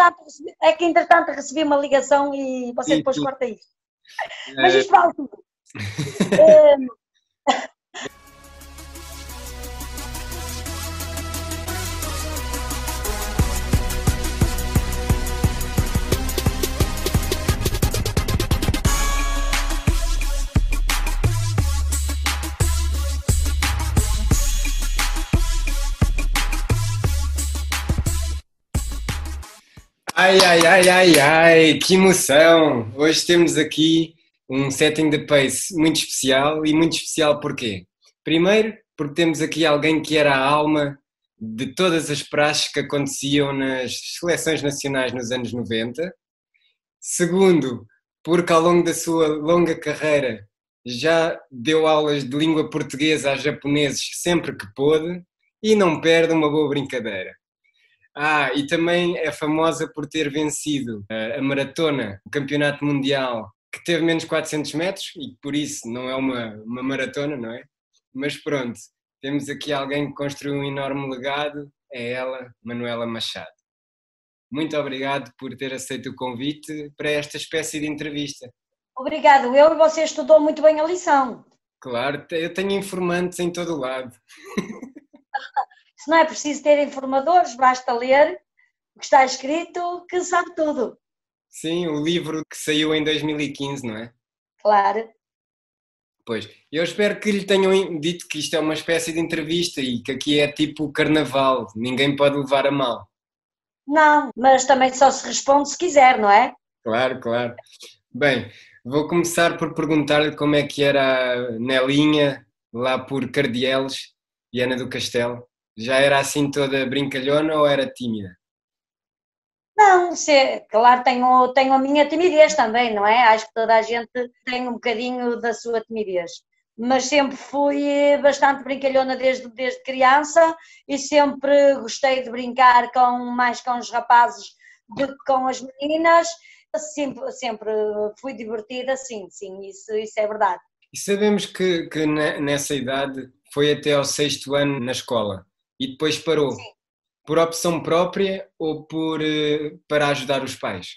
entretanto, é que entretanto recebi uma ligação e você E depois tu? corta isto. Mas isto vale tudo. Ai, ai, ai, ai, ai, que emoção! Hoje temos aqui um setting de pace muito especial e muito especial porquê? Primeiro, porque temos aqui alguém que era a alma de todas as praxes que aconteciam nas seleções nacionais nos anos 90. Segundo, porque ao longo da sua longa carreira já deu aulas de língua portuguesa a japoneses sempre que pôde e não perde uma boa brincadeira. Ah, e também é famosa por ter vencido a, a maratona, o campeonato mundial, que teve menos 400 metros e por isso não é uma, uma maratona, não é? Mas pronto, temos aqui alguém que construiu um enorme legado, é ela, Manuela Machado. Muito obrigado por ter aceito o convite para esta espécie de entrevista. obrigado, eu e você estudou muito bem a lição. Claro, eu tenho informantes em todo o lado. Se não é preciso ter informadores, basta ler o que está escrito, que sabe tudo. Sim, o livro que saiu em 2015, não é? Claro. Pois, eu espero que lhe tenham dito que isto é uma espécie de entrevista e que aqui é tipo carnaval, ninguém pode levar a mal. Não, mas também só se responde se quiser, não é? Claro, claro. Bem, vou começar por perguntar-lhe como é que era a Nelinha lá por Cardieles, Viana do Castelo. Já era assim toda brincalhona ou era tímida? Não, se, claro, tenho, tenho a minha timidez também, não é? Acho que toda a gente tem um bocadinho da sua timidez. Mas sempre fui bastante brincalhona desde, desde criança e sempre gostei de brincar com, mais com os rapazes do que com as meninas. Sempre, sempre fui divertida, sim, sim, isso, isso é verdade. E sabemos que, que ne- nessa idade foi até ao sexto ano na escola e depois parou. Sim. Por opção própria ou por, eh, para ajudar os pais?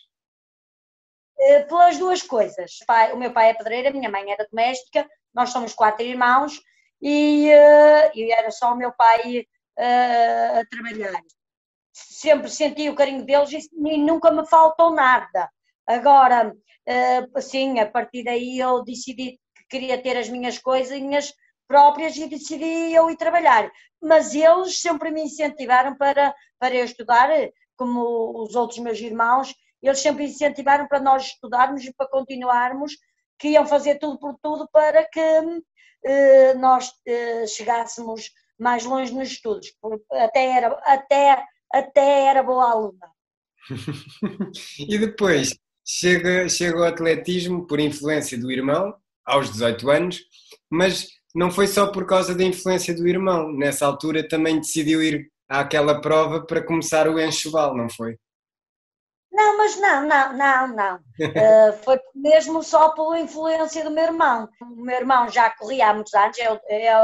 Eh, Pelas duas coisas. O meu pai é pedreiro, a minha mãe era doméstica, nós somos quatro irmãos e, eh, e era só o meu pai eh, a trabalhar. Sempre senti o carinho deles e, e nunca me faltou nada. Agora, assim, a partir daí eu decidi que queria ter as minhas coisinhas próprias e decidi eu ir trabalhar. Mas eles sempre me incentivaram para, para eu estudar, como os outros meus irmãos, eles sempre incentivaram para nós estudarmos e para continuarmos, que iam fazer tudo por tudo para que eh, nós eh, chegássemos mais longe nos estudos. Até era, até, até era boa aluna. e depois chega, chega ao atletismo por influência do irmão, aos 18 anos, mas não foi só por causa da influência do irmão. Nessa altura também decidiu ir àquela prova para começar o enxoval, não foi? Não, mas não, não, não, não. Eh, foi mesmo só pela influência do meu irmão. O meu irmão já corria há muitos anos, é, o- é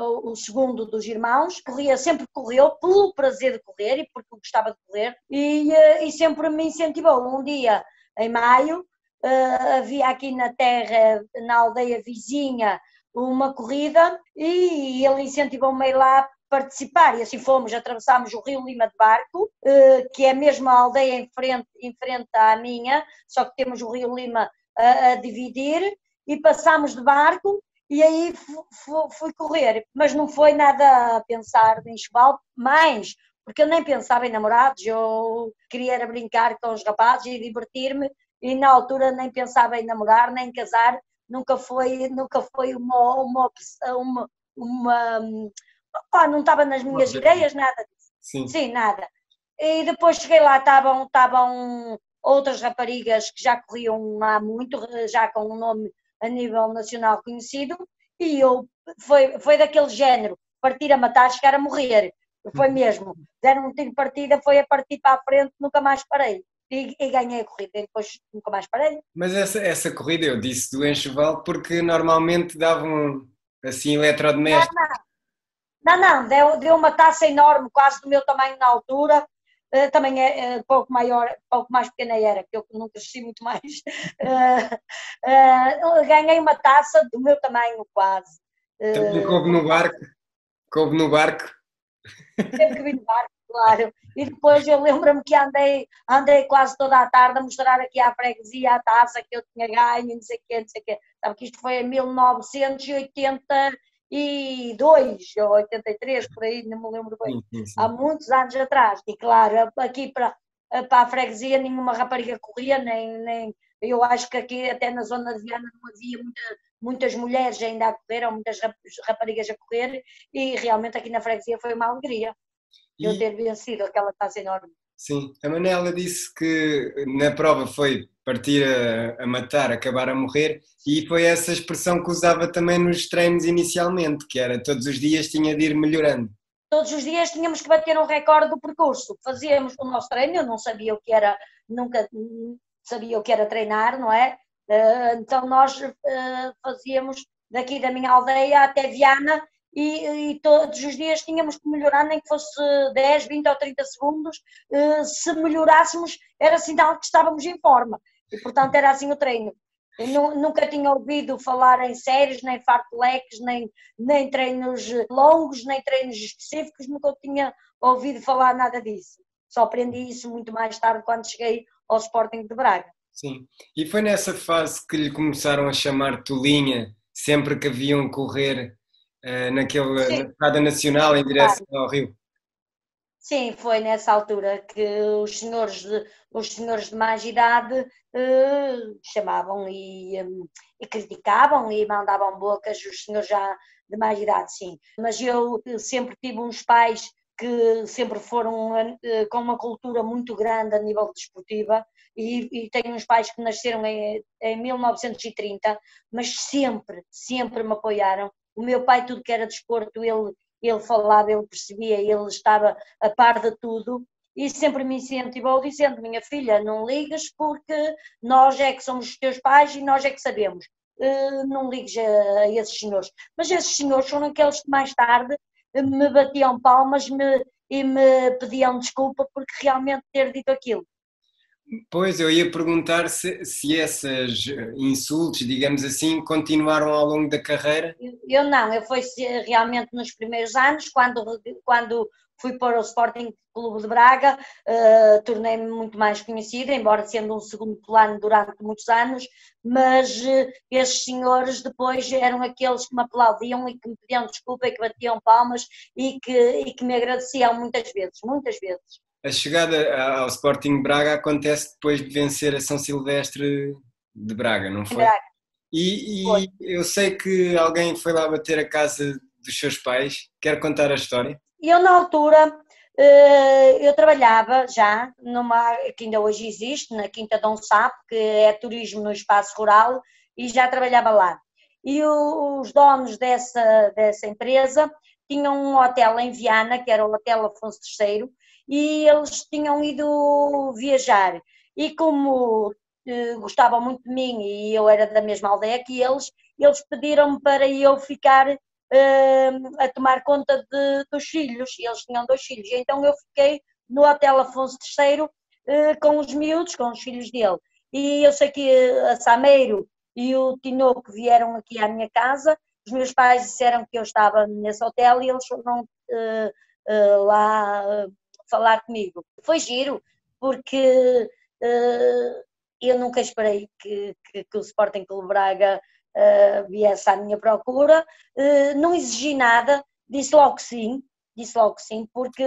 o- é segundo dos irmãos, corria, sempre correu pelo prazer de correr e porque gostava de correr e, eh, e sempre me incentivou. Um dia, em maio, eh, havia aqui na terra, na aldeia vizinha, uma corrida e ele incentivou-me a lá participar. E assim fomos, atravessámos o Rio Lima de barco, eh, que é a aldeia em frente, em frente à minha, só que temos o Rio Lima a, a dividir e passámos de barco e aí fu- fu- fui correr, mas não foi nada a pensar em enxoval, mais, porque eu nem pensava em namorados, eu queria brincar com os rapazes e divertir-me e na altura nem pensava em namorar, nem em casar, nunca foi, nunca foi uma, uma opção, uma, uma não estava nas minhas ideias, nada disso. Sim. Sim, nada. E depois cheguei lá, estavam, estavam outras raparigas que já corriam há muito, já com um nome a nível nacional conhecido, e eu, foi, foi daquele género, partir a matar, chegar a morrer. Foi mesmo. Deram um tiro de partida, foi a partir para a frente, nunca mais parei. E, e ganhei a corrida, e depois nunca mais parei. Mas essa, essa corrida eu disse do enxoval porque normalmente davam assim eletrodomésticos. Não, não, deu, deu uma taça enorme, quase do meu tamanho na altura, uh, também é uh, pouco maior, pouco mais pequena era, que eu não cresci muito mais. Uh, ganhei uma taça do meu tamanho quase. Também coube no barco? Coube no barco? Teve que vir no barco, claro. E depois eu lembro-me que andei, andei quase toda a tarde a mostrar aqui à freguesia a taça que eu tinha ganho, não sei o quê, não sei o quê. Sabe que isto foi em 1980 82 ou 83, por aí, não me lembro bem, sim, sim. há muitos anos atrás. E claro, aqui para, para a freguesia nenhuma rapariga corria, nem, nem eu acho que aqui até na zona de Viana não havia muita, muitas mulheres ainda a correr, ou muitas raparigas a correr, e realmente aqui na freguesia foi uma alegria e... eu ter vencido aquela taça enorme. Sim, a Manela disse que na prova foi partir a, a, matar, acabar a morrer, e foi essa expressão que usava também nos treinos inicialmente, que era todos os dias tinha de ir melhorando. Todos os dias tínhamos que bater um recorde do percurso. Fazíamos o nosso treino, eu não sabia o que era, nunca sabia o que era treinar, não é? Eh, então nós eh, fazíamos daqui da minha aldeia até Viana e, e, todos os dias tínhamos que melhorar, nem que fosse 10, 20 ou 30 segundos. Eh, se melhorássemos, era sinal que estávamos em forma. E, portanto, era assim o treino. Eu nunca tinha ouvido falar em séries, nem fartleques, nem, nem treinos longos, nem treinos específicos, nunca tinha ouvido falar nada disso. Só aprendi isso muito mais tarde, quando cheguei ao Sporting de Braga. Sim, e foi nessa fase que lhe começaram a chamar Tolinha, sempre que haviam correr uh, naquele, na estrada nacional em direção ao Rio? Sim, foi nessa altura que os senhores de, os senhores de mais idade uh, chamavam e, um, e, criticavam e mandavam bocas os senhores já de mais idade, sim. Mas eu sempre tive uns pais que sempre foram uh, com uma cultura muito grande a nível desportiva e, e tenho uns pais que nasceram em, em 1930, mas sempre, sempre me apoiaram. O meu pai, tudo que era desporto, ele ele falava, ele percebia, ele estava a par de tudo e sempre me incentivou dizendo, minha filha, não ligas porque nós é que somos os teus pais e nós é que sabemos. Uh, não ligues a, esses senhores. Mas esses senhores foram aqueles que mais tarde me batiam palmas me, e me pediam desculpa porque realmente ter dito aquilo. Pois, eu ia perguntar se, se esses insultos, digamos assim, continuaram ao longo da carreira? Eu não, eu fui realmente nos primeiros anos, quando, quando fui para o Sporting Clube de Braga, uh, tornei-me muito mais conhecida, embora sendo um segundo plano durante muitos anos, mas uh, esses senhores depois eram aqueles que me aplaudiam e que me pediam desculpa e que batiam palmas e que, e que me agradeciam muitas vezes, muitas vezes a chegada ao Sporting Braga acontece depois de vencer a São Silvestre de Braga, não foi? Braga. E, e foi. eu sei que alguém foi lá bater a casa dos seus pais. Quer contar a história? Eu, na altura, eh, eu trabalhava já numa que ainda hoje existe, na Quinta Dom Sapo, que é turismo no espaço rural, e já trabalhava lá. E os donos dessa, dessa empresa tinham um hotel em Viana, que era o Hotel Afonso III, e eles tinham ido viajar. E como eh, gostavam muito de mim e eu era da mesma aldeia que eles, eles pediram-me para eu ficar eh, a tomar conta de, dos filhos, e eles tinham dois filhos, então eu fiquei no Hotel Afonso III eh, com os miúdos, com os filhos dele. E eu sei que a Sameiro e o Tinoco vieram aqui à minha casa, os meus pais disseram que eu estava nesse hotel e eles foram uh, uh, lá falar comigo. Foi giro, porque uh, eu nunca esperei que, que, que o Sporting Clube Braga uh, viesse à minha procura, uh, não exigi nada, disse logo que sim, disse logo que sim, porque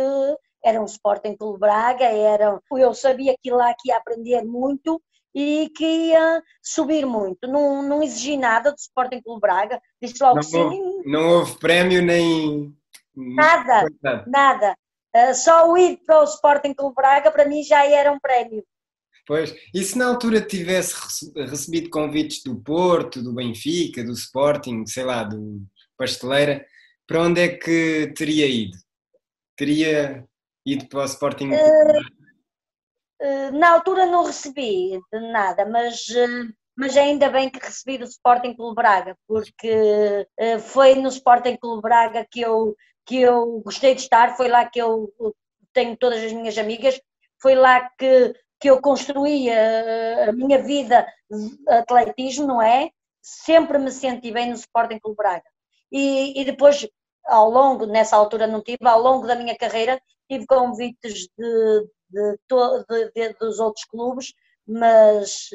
era um Sporting Clube Braga, era, eu sabia que lá que ia aprender muito e que ia subir muito. Não, não exigi nada do Sporting Clube Braga, disse logo não sim. Houve, não houve prémio nem. Nada, nada. Uh, só o ir para o Sporting Clube Braga para mim já era um prémio. Pois, e se na altura tivesse recebido convites do Porto, do Benfica, do Sporting, sei lá, do Pasteleira, para onde é que teria ido? Teria ido para o Sporting? Uh, uh, na altura não recebi de nada, mas, mas ainda bem que recebi do Sporting Clube Braga, porque foi no Sporting Clube Braga que eu que eu gostei de estar, foi lá que eu tenho todas as minhas amigas foi lá que, que eu construí a, a minha vida de atletismo, não é? Sempre me senti bem no Sporting Clube Braga. E, e depois, ao longo, nessa altura não tive, ao longo da minha carreira, tive convites de, de, de, de dos outros clubes, mas,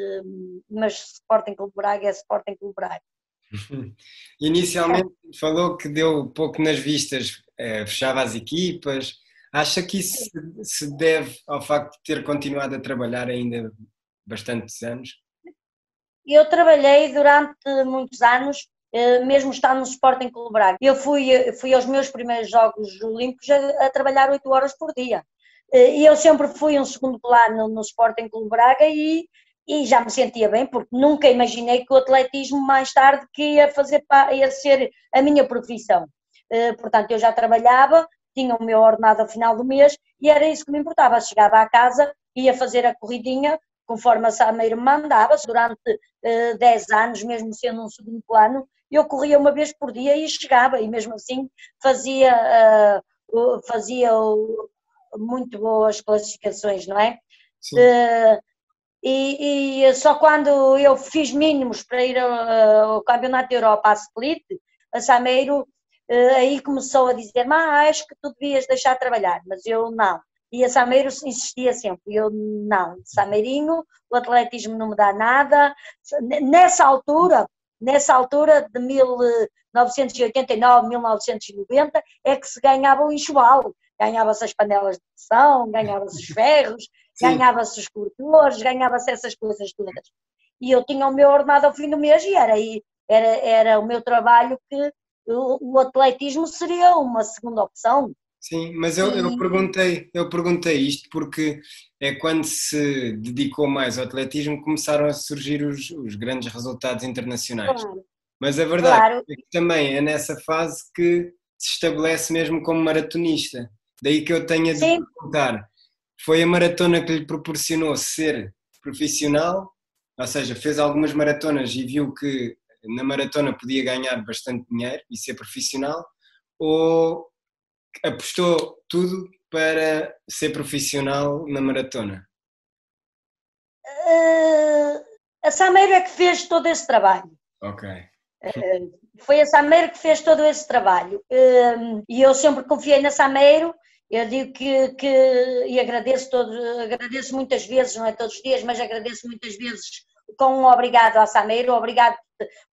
mas Sporting Clube Braga é Sporting Clube Braga. Inicialmente falou que deu pouco nas vistas, eh, fechava as equipas. Acha que isso se deve ao facto de ter continuado a trabalhar ainda bastantes anos? Eu trabalhei durante muitos anos, eh, mesmo estando no Sporting Clube Braga. Eu fui, fui aos meus primeiros Jogos Olímpicos a, a trabalhar 8 horas por dia. Eh, e eu sempre fui um segundo plano no Sporting Clube Braga e e já me sentia bem, porque nunca imaginei que o atletismo mais tarde que ia, fazer, ia ser a minha profissão. Eh, portanto, eu já trabalhava, tinha o meu ordenado ao final do mês e era isso que me importava. Chegava à casa, ia fazer a corridinha, conforme a Sameiro me mandava, durante uh, 10 anos, mesmo sendo um segundo plano, eu corria uma vez por dia e chegava, e mesmo assim fazia, uh, fazia uh, muito boas classificações, não é? Uh, e, e, só quando eu fiz mínimos para ir ao, ao Campeonato da Europa a Split, a Sameiro uh, aí começou a dizer, mas acho que tu devias deixar de trabalhar, mas eu não. E a Sameiro insistia sempre, eu não, Sameirinho, o atletismo não me dá nada. Nessa altura, nessa altura de 1989, 1990, é que se ganhava o enxoval, ganhava-se as panelas de pressão, ganhava-se os ferros, ganhava-se os cortores, ganhava-se essas coisas todas. E eu tinha o meu ordenado ao fim do mês e era, era, era o meu trabalho que o, o atletismo seria uma segunda opção. Sim, mas eu, eu, perguntei, eu perguntei isto porque é quando se dedicou mais ao atletismo começaram a surgir os, os grandes resultados internacionais. Claro. Mas a verdade claro. é que também é nessa fase que se estabelece mesmo como maratonista. Daí que eu tenha de Sim. perguntar, foi a maratona que lhe proporcionou ser profissional, ou seja, fez algumas maratonas e viu que na maratona podia ganhar bastante dinheiro e ser profissional, ou apostou tudo para ser profissional na maratona? Uh, a Sameiro é que fez todo esse trabalho. Ok. Uh, foi a Sameiro que fez todo esse trabalho. Uh, e eu sempre confiei na Sameiro eu digo que, que e agradeço, todo, agradeço muitas vezes, não é todos os dias, mas agradeço muitas vezes com um obrigado à Sameiro, obrigado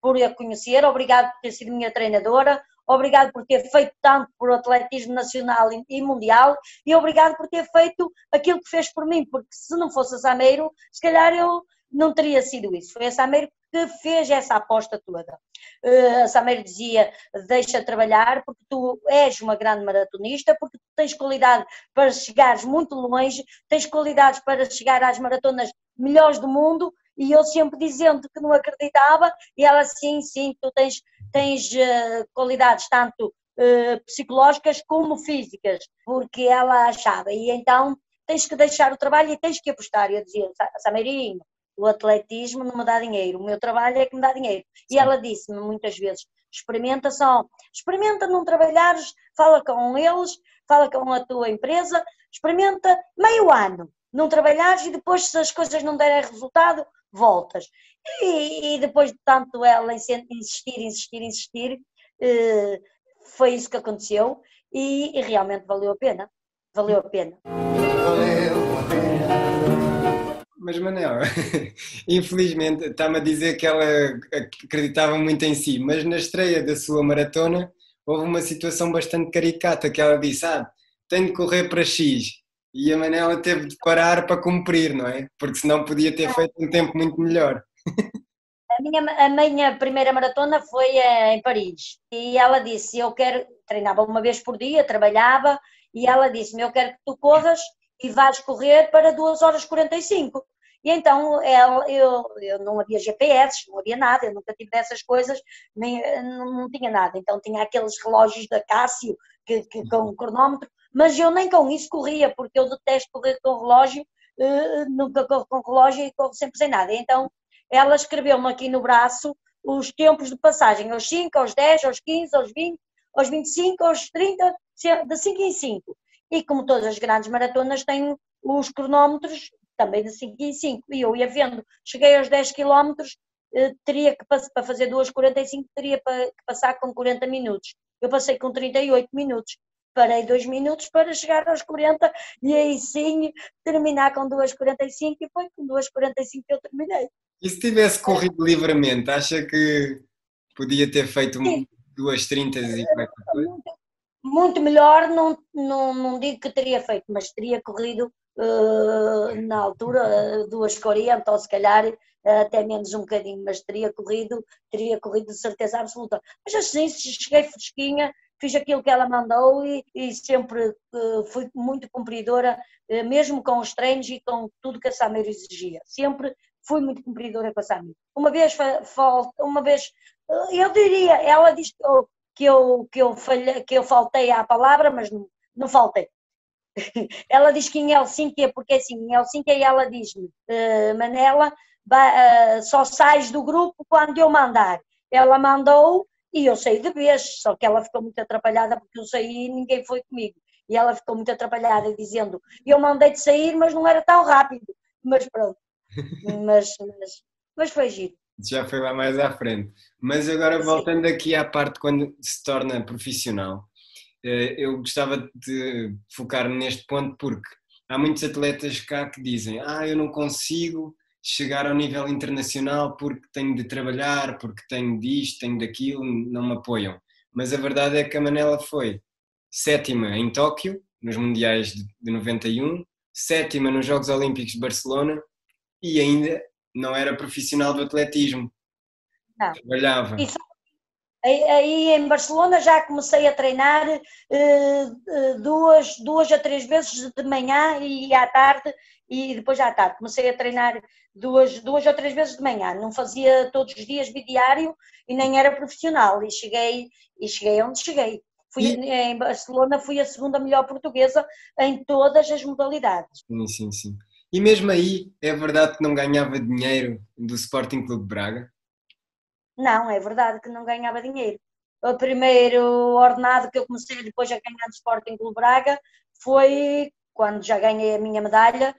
por a conhecer, obrigado por ter sido minha treinadora, obrigado por ter feito tanto por atletismo nacional e mundial e obrigado por ter feito aquilo que fez por mim, porque se não fosse a Sameiro, se calhar eu não teria sido isso. Foi a Sameiro que fez essa aposta toda. Uh, a Sameiro dizia: deixa trabalhar, porque tu és uma grande maratonista, porque tu tens qualidade para chegares muito longe, tens qualidades para chegar às maratonas melhores do mundo. E eu sempre dizendo que não acreditava, e ela, sim, sim, tu tens, tens uh, qualidades tanto uh, psicológicas como físicas, porque ela achava. E então tens que deixar o trabalho e tens que apostar. Eu dizia: Sameirinho, o atletismo não me dá dinheiro, o meu trabalho é que me dá dinheiro. Sim. E ela disse-me muitas vezes: experimenta só, experimenta não trabalhares, fala com eles, fala com a tua empresa, experimenta meio ano, não trabalhares e depois, se as coisas não derem resultado, voltas. E, e depois de tanto ela insistir, insistir, insistir, eh, foi isso que aconteceu e, e realmente valeu a pena. Valeu a pena. Mas Manel, infelizmente está-me a dizer que ela acreditava muito em si, mas na estreia da sua maratona houve uma situação bastante caricata que ela disse, ah, tenho de correr para X e a Manela teve de parar para cumprir, não é? Porque senão podia ter feito um tempo muito melhor. A minha, a minha primeira maratona foi eh, em Paris e ela disse, eu quero, treinava uma vez por dia, trabalhava e ela disse-me, eu quero que tu corras e vais correr para 2 horas 45. E então ela, eu, eu não havia GPS, não havia nada, eu nunca tive dessas coisas, nem, não, não tinha nada. Então tinha aqueles relógios da Cássio que, que, com um cronómetro, mas eu nem com isso corria, porque eu detesto correr com relógio, uh, nunca corro com relógio e corro sempre sem nada. Então ela escreveu-me aqui no braço os tempos de passagem, aos 5, aos 10, aos 15, aos 20, aos 25, aos 30, de 5 em 5. E como todas as grandes maratonas, tem os cronómetros também de 5 em 5, e eu ia vendo, cheguei aos 10 km, eh, teria que, para fazer 2,45, teria que passar com 40 minutos. Eu passei com 38 minutos, parei 2 minutos para chegar aos 40 e aí sim terminar com 2,45 e foi com 2,45 que eu terminei. E se tivesse corrido livremente, acha que podia ter feito 2,30 e qualquer coisa? Muito melhor, não, não, não digo que teria feito, mas teria corrido uh, na altura 2,40 ou se calhar até menos um bocadinho, mas teria corrido, teria corrido de certeza absoluta. Mas assim, cheguei fresquinha, fiz aquilo que ela mandou e, e sempre uh, fui muito cumpridora, uh, mesmo com os treinos e com tudo que a Sameiro exigia. Sempre fui muito cumpridora com a Sameiro. Uma vez, uma vez, uh, eu diria, ela disse que eu, que eu, que eu, que eu faltei à palavra, mas não, não faltei. ela diz que em Helsinki, porque assim, em Helsinki ela diz-me, Manela, só sais do grupo quando eu mandar. Ela mandou e eu saí de vez, só que ela ficou muito atrapalhada porque eu saí e ninguém foi comigo. E ela ficou muito atrapalhada, dizendo: Eu mandei de sair, mas não era tão rápido. Mas pronto. mas, mas, mas foi giro. Já foi lá mais à frente. Mas agora, voltando aqui à parte quando se torna profissional, eh, eu gostava de focar neste ponto porque há muitos atletas cá que dizem: Ah, eu não consigo chegar ao nível internacional porque tenho de trabalhar, porque tenho disto, tenho daquilo, não me apoiam. Mas a verdade é que a Manela foi sétima em Tóquio, nos Mundiais de 91, sétima nos Jogos Olímpicos de Barcelona e ainda não era profissional do atletismo. Não. Trabalhava. Isso, aí em Barcelona já comecei a treinar eh, eh, duas, duas a três vezes de manhã e à tarde e depois à tarde. Comecei a treinar duas, duas ou três vezes de manhã, não fazia todos os dias bidiário e nem era profissional e cheguei, e cheguei onde cheguei. Fui, e... Em Barcelona fui a segunda melhor portuguesa em todas as modalidades. Sim, sim, sim. E mesmo aí, é verdade que não ganhava dinheiro do Sporting Clube de Braga? Não, é verdade que não ganhava dinheiro. O primeiro ordenado que eu comecei depois a ganhar do Sporting Clube de Braga foi quando já ganhei a minha medalha,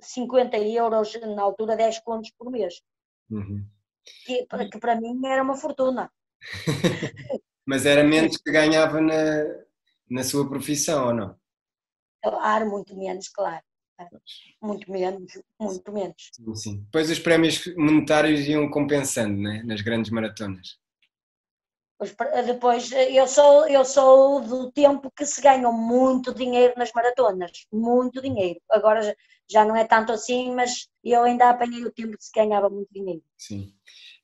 50 eh, euros, na altura 10 contos por mês. Uhum. Que, que para mim era uma fortuna. Mas era menos que ganhava na, na sua profissão, ou não? Claro, muito menos, claro. Muito menos, muito menos. Sim, sim. Depois os prémios monetários iam compensando né? nas grandes maratonas. Depois, eu sou, eu sou do tempo que se ganham muito dinheiro nas maratonas, muito dinheiro. Agora já não é tanto assim, mas eu ainda apanhei o tempo que se ganhava muito dinheiro. Sim.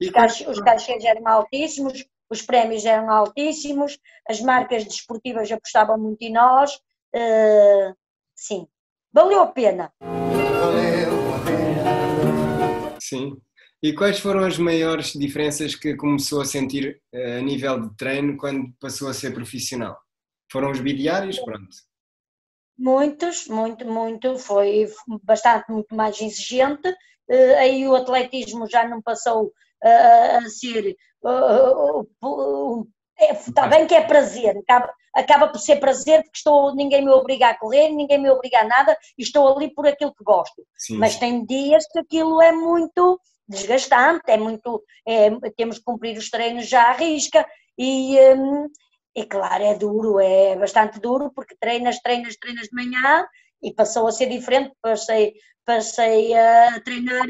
E os, cach os cachês eram altíssimos, os prémios eram altíssimos, as marcas desportivas apostavam muito em nós. Uh, sim, valeu a pena. Valeu a pena. Sim. E quais foram as maiores diferenças que começou a sentir eh, a nível de treino quando passou a ser profissional? Foram os bidiários? Pronto. Muitos, muito, muito. Foi bastante, muito mais exigente. Eh, aí o atletismo já não passou a ser. Está é, bem que é prazer, acaba, acaba por ser prazer porque estou, ninguém me obriga a correr, ninguém me obriga a nada e estou ali por aquilo que gosto. Sim, Mas tem dias que aquilo é muito desgastante, é muito, é, temos que cumprir os treinos já à risca e, um, e claro, é duro, é bastante duro porque treinas, treinas, treinas de manhã e passou a ser diferente, passei, passei a treinar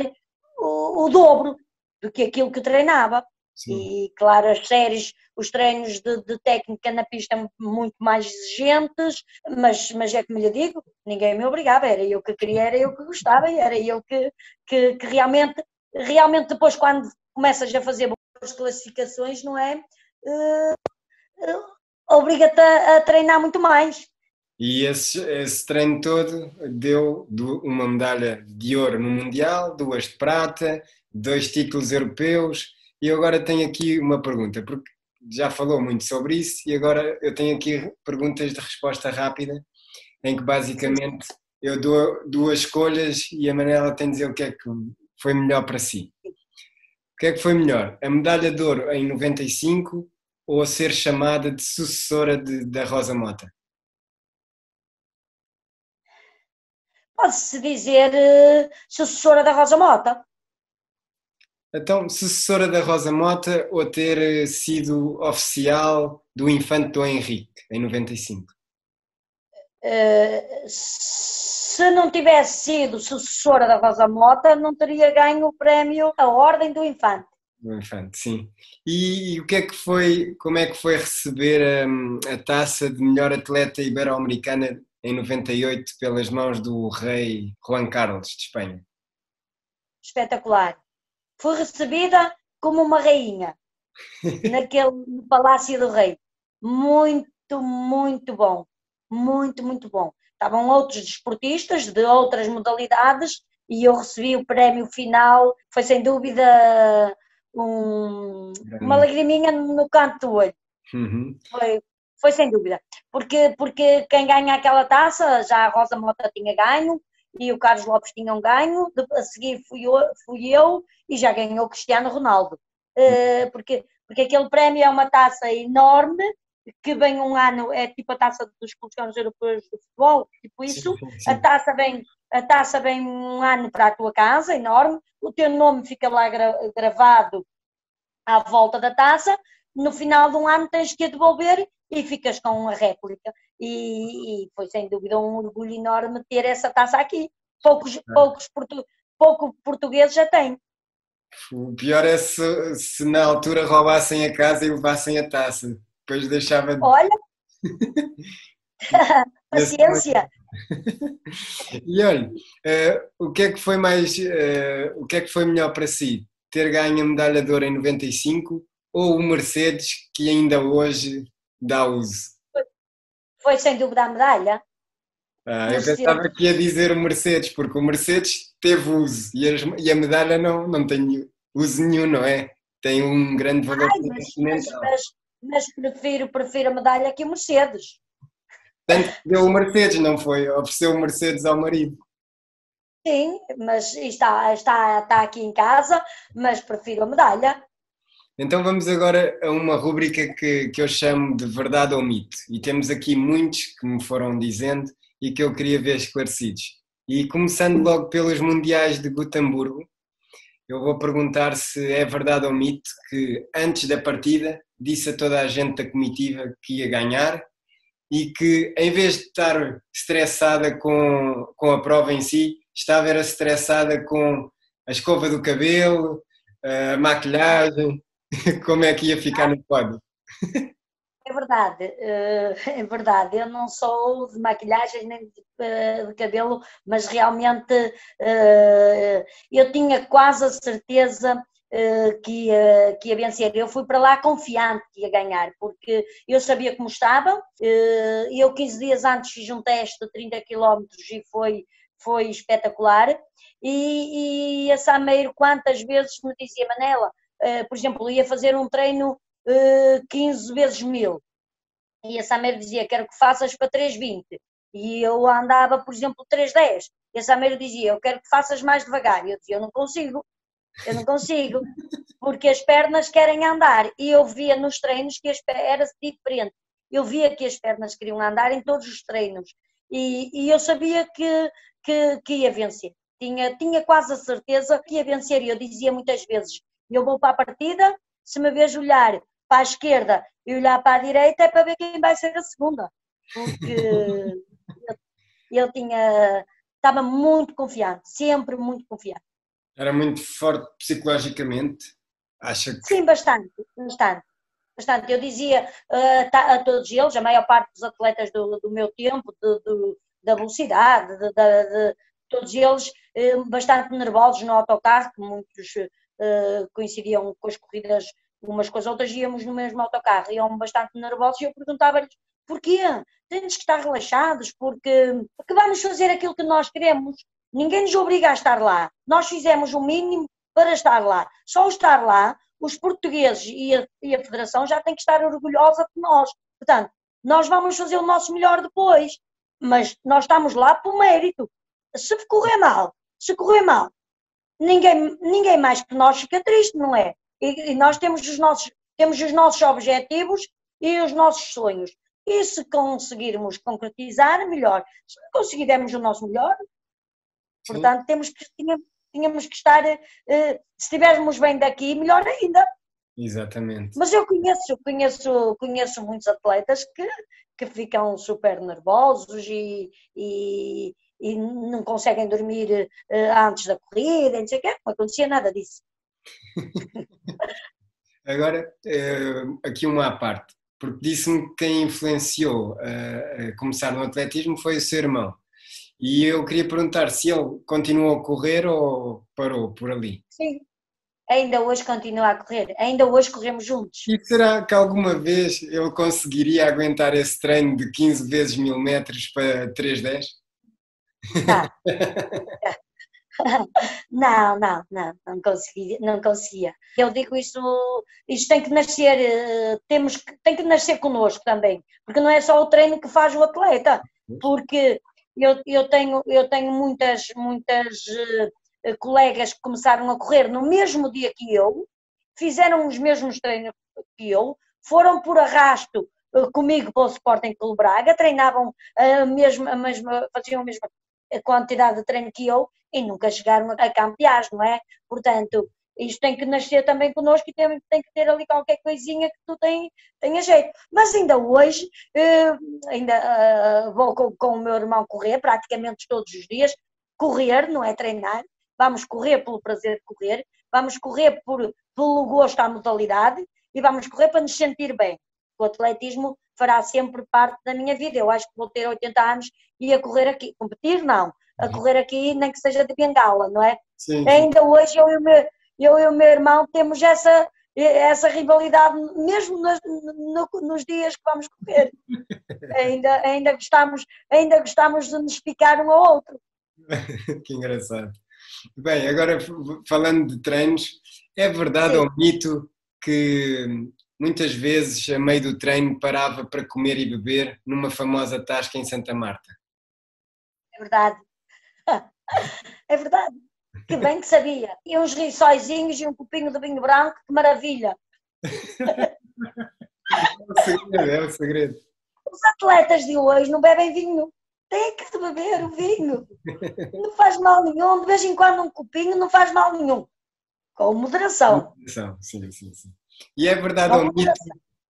o, o dobro do que aquilo que treinava. Sim. E claro, as séries, os treinos de, de, técnica na pista muito mais exigentes, mas, mas é como lhe digo, ninguém me obrigava, era eu que queria, era eu que gostava era eu que, que, que realmente realmente depois quando começas a fazer boas classificações, não é? Uh, uh, Obriga-te a, a, treinar muito mais. E esse, esse treino todo deu uma medalha de ouro no Mundial, duas de prata, dois títulos europeus. E agora tenho aqui uma pergunta, porque já falou muito sobre isso, e agora eu tenho aqui perguntas de resposta rápida, em que basicamente eu dou duas escolhas e a Manela tem de dizer o que é que foi melhor para si? O que é que foi melhor? A medalha de ouro em 95 ou a ser chamada de sucessora de, da Rosa Mota? pode-se dizer uh, sucessora da Rosa Mota. Então, sucessora da Rosa Mota ou ter eh, sido oficial do Infante Dom Henrique, em 95? Uh, se não tivesse sido sucessora da Rosa Mota, não teria ganho o prémio A Ordem do Infante. Do Infante, sim. E, e o que é que foi, como é que foi receber um, a taça de melhor atleta ibero-americana em 98 pelas mãos do rei Juan Carlos de Espanha? Espetacular. Fui recebida como uma rainha naquele no Palácio do Rei. Muito, muito bom. Muito, muito bom. Estavam outros desportistas de outras modalidades e eu recebi o prémio final. Foi sem dúvida um, uma lagriminha no canto do olho. Uhum. Foi, foi sem dúvida. Porque, porque quem ganha aquela taça, já a Rosa Mota tinha ganho e o Carlos Lopes tinha um ganho, a seguir fui eu, fui eu e já ganhou o Cristiano Ronaldo. Uh, porque, porque aquele prémio é uma taça enorme que vem um ano, é tipo a taça dos campeões europeus de futebol, tipo isso, sim, sim. a taça vem a taça vem um ano para a tua casa, enorme, o teu nome fica lá gra gravado à volta da taça, no final de um ano tens que a devolver e ficas com a réplica. E, e, foi sem dúvida um orgulho enorme ter essa taça aqui. Poucos, é. poucos portu, pouco portugueses já têm. O pior é se, se na altura roubassem a casa e levassem a taça. Depois deixava de... Olha! Paciência! e olha, uh, o que é que foi mais, uh, o que é que foi melhor para si? Ter ganho a medalha de ouro em 95 ou o Mercedes que ainda hoje dá uso? Foi, foi sem dúvida a medalha. Ah, eu pensava que ia dizer o Mercedes, porque o Mercedes teve uso e, as, e a medalha não, não tem uso nenhum, não é? Tem um grande valor Ai, mas, mas, mas, mas, prefiro, prefiro a medalha que o Mercedes. Tanto que deu o Mercedes, não foi? Ofereceu o Mercedes ao marido. Sim, mas está, está, está aqui em casa, mas prefiro a medalha. Então vamos agora a uma rúbrica que, que eu chamo de verdade ou mito. E temos aqui muitos que me foram dizendo e que eu queria ver esclarecidos. E começando logo pelos Mundiais de Gutamburgo, eu vou perguntar se é verdade ou mito que antes da partida disse a toda a gente da comitiva que ia ganhar e que em vez de estar estressada com, com a prova em si, estava era estressada com a escova do cabelo, a maquilhagem, como é que ia ficar no pódio. É verdade, eh, é verdade. Eu não sou de maquilhagem nem de, eh, cabelo, mas realmente eh, eu tinha quase a certeza que ia, que ia vencer. Eu fui para lá confiante que ia ganhar, porque eu sabia como estava. Eu, 15 dias antes, fiz um teste de 30 km e foi, foi espetacular. E, e a Sameiro, quantas vezes me dizia, Manela, por exemplo, ia fazer um treino 15 vezes mil. E a Samer dizia, quero que faças para 3,20. E eu andava, por exemplo, 3,10. E a Samer dizia, eu quero que faças mais devagar. E eu dizia, eu não consigo, eu não consigo, porque as pernas querem andar. E eu via nos treinos que as era diferente. Eu via que as pernas queriam andar em todos os treinos. E, e eu sabia que, que, que ia vencer. Tinha, tinha quase a certeza que ia vencer. E eu dizia muitas vezes, eu vou para a partida, se me vejo olhar para a esquerda e olhar para a direita é para ver quem vai ser a segunda. Porque ele tinha, estava muito confiante, sempre muito confiante. Era muito forte psicologicamente? Acha que... Sim, bastante, bastante. Bastante. Eu dizia uh, a todos eles, a maior parte dos atletas do, do meu tempo, de, de, da velocidade, de, de, todos eles uh, bastante nervosos no autocarro, que muitos uh, coincidiam com as corridas umas com as outras íamos no mesmo autocarro, iam bastante nervosos e eu perguntava-lhes porquê? Temos que estar relaxados porque, porque vamos fazer aquilo que nós queremos. Ninguém nos obriga a estar lá. Nós fizemos o mínimo para estar lá. Só estar lá, os portugueses e a, e a Federação já têm que estar orgulhosa de nós. Portanto, nós vamos fazer o nosso melhor depois, mas nós estamos lá por mérito. Se correr mal, se correr mal, ninguém, ninguém mais que nós fica triste, não é? E, e nós temos os, nossos, temos os nossos objetivos e os nossos sonhos. E se conseguirmos concretizar, melhor. Se não conseguirmos o nosso melhor, Portanto, temos que, tínhamos, tínhamos que estar, uh, se estivermos bem daqui, melhor ainda. Exatamente. Mas eu conheço, conheço, conheço muitos atletas que, que ficam super nervosos e, e, e não conseguem dormir uh, antes da corrida, não sei o quê. Não acontecia nada disso. Agora, uh, aqui uma à parte, porque disse-me que quem influenciou uh, a começar no atletismo foi o seu irmão. E eu queria perguntar se ele continuou a correr ou parou por ali. Sim, ainda hoje continua a correr, ainda hoje corremos juntos. E será que alguma vez eu conseguiria aguentar esse treino de 15 vezes mil metros para 3,10? Tá. Não, não, não, não conseguia, não conseguia. Eu digo isto, isto tem que nascer, eh, temos que, tem que nascer connosco também, porque não é só o treino que faz o atleta, porque eu, eu tenho, eu tenho muitas, muitas uh, colegas que começaram a correr no mesmo dia que eu, fizeram os mesmos treinos que eu, foram por arrasto uh, comigo para o Sporting Clube Braga, treinavam a mesma, a mesma, faziam a mesma quantidade de treino que eu e nunca chegaram a campear, não é? Portanto, isto tem que nascer também connosco e tem, tem que ter ali qualquer coisinha que tu tem, jeito. Mas ainda hoje, eh, ainda uh, vou com, com, o meu irmão correr praticamente todos os dias, correr, não é treinar, vamos correr pelo prazer de correr, vamos correr por, pelo gosto à modalidade e vamos correr para nos sentir bem. O atletismo fará sempre parte da minha vida. Eu acho que vou ter 80 anos e a correr aqui. Competir, não. A uhum. correr aqui, nem que seja de bengala, não é? Sim, sim. Ainda hoje eu e, o meu, eu e o meu irmão temos essa, essa rivalidade, mesmo nos, no, nos dias que vamos correr. ainda, ainda, gostamos, ainda gostamos de nos picar um ao outro. que engraçado. Bem, agora falando de treinos, é verdade ou mito que muitas vezes, a meio do treino, parava para comer e beber numa famosa tasca em Santa Marta. É verdade. É verdade. Que bem que sabia. E uns rissóizinhos e um copinho de vinho branco, que maravilha. É o segredo, é o segredo. Os atletas de hoje não bebem vinho. Têm que beber o vinho. Não faz mal nenhum. De vez em quando um copinho não faz mal nenhum. Com moderação. Moderação, sim, sim, sim. E é verdade ou mito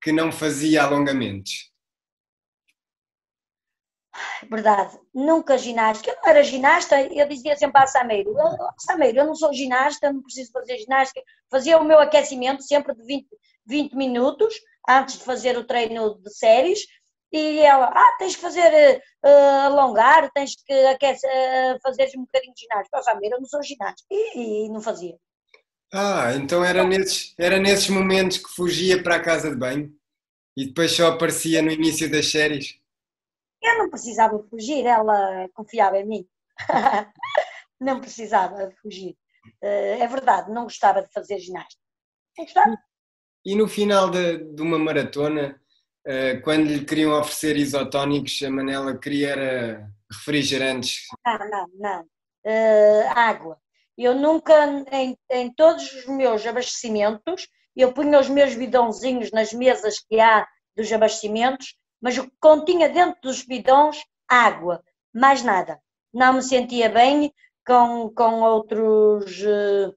que não fazia alongamentos? Verdade, nunca ginástica. Eu não era ginasta, eu dizia sempre à Sameiro: Sameiro, eu não sou ginasta, não preciso fazer ginástica. Fazia o meu aquecimento sempre de 20, 20 minutos antes de fazer o treino de séries. E ela, ah, tens que fazer uh, alongar, tens que aquecer, uh, fazer um bocadinho de ginástica. Oh, Sameiro, eu não sou ginasta. E, e não fazia. Ah, então era nesses, era nesses momentos que fugia para a casa de banho e depois só aparecia no início das séries? Eu não precisava fugir, ela confiava em mim. não precisava fugir. Eh, é verdade, não gostava de fazer ginástica. Gostava. E no final de, de uma maratona, eh, quando lhe queriam oferecer isotónicos, a Manela queria era refrigerantes? Não, não, não. Uh, água. Eu nunca, em, em todos os meus abastecimentos, eu punha os meus bidãozinhos nas mesas que há dos abastecimentos, mas o que continha dentro dos bidões, água, mais nada. Não me sentia bem com, com, outros, eh,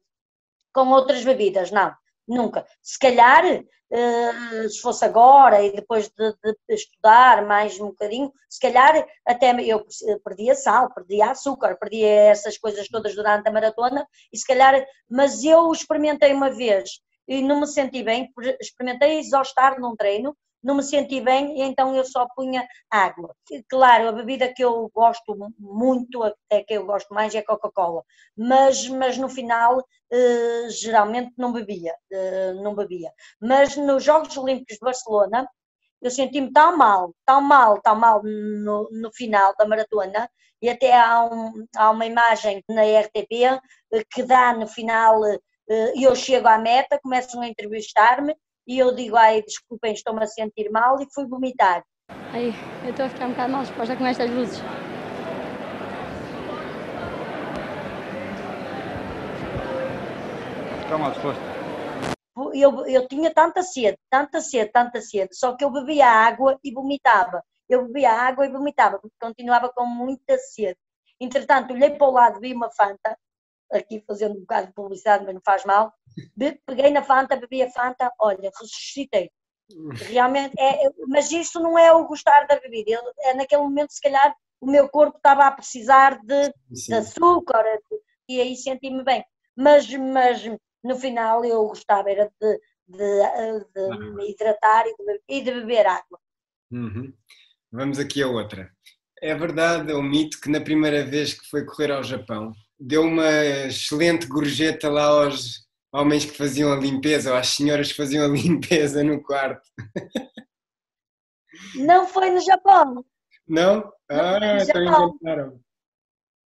com outras bebidas, não, nunca. Se calhar Uh, se fosse agora e depois de, de, estudar mais um bocadinho, se calhar até eu perdia sal, perdia açúcar, perdia essas coisas todas durante a maratona, e se calhar, mas eu experimentei uma vez e não me senti bem, experimentei exaustar num treino não me senti bem e então eu só punha água. E, claro, a bebida que eu gosto muito, até que eu gosto mais, é Coca-Cola, mas, mas no final eh, geralmente não bebia, eh, não bebia. Mas nos Jogos Olímpicos de Barcelona eu senti-me tão mal, tão mal, tão mal no, no final da maratona e até há, um, há uma imagem na RTP eh, que dá no final eu chego à meta, começam a entrevistar-me e eu digo, ai, desculpem, estou-me a sentir mal e fui vomitar. Ai, eu estou a ficar um bocado mal disposta com estas luzes. Está mal disposta? Eu, eu tinha tanta sede, tanta sede, tanta sede, só que eu bebia água e vomitava. Eu bebia água e vomitava, porque continuava com muita sede. Entretanto, olhei para o lado, vi uma Fanta, aqui fazendo um bocado de publicidade, mas não faz mal. Peguei na Fanta, bebi a Fanta, olha, ressuscitei. Realmente, é, mas isso não é o gostar da bebida. Eu, é naquele momento, se calhar, o meu corpo estava a precisar de, de açúcar e aí senti-me bem. Mas, mas no final eu gostava era de, de, de me hidratar e de, e de beber água. Uhum. Vamos aqui a outra. É verdade, é um mito que na primeira vez que foi correr ao Japão deu uma excelente gorjeta lá aos homens que faziam a limpeza, ou às senhoras que faziam a limpeza no quarto. Não foi no Japão. Não? Ah, no então inventaram.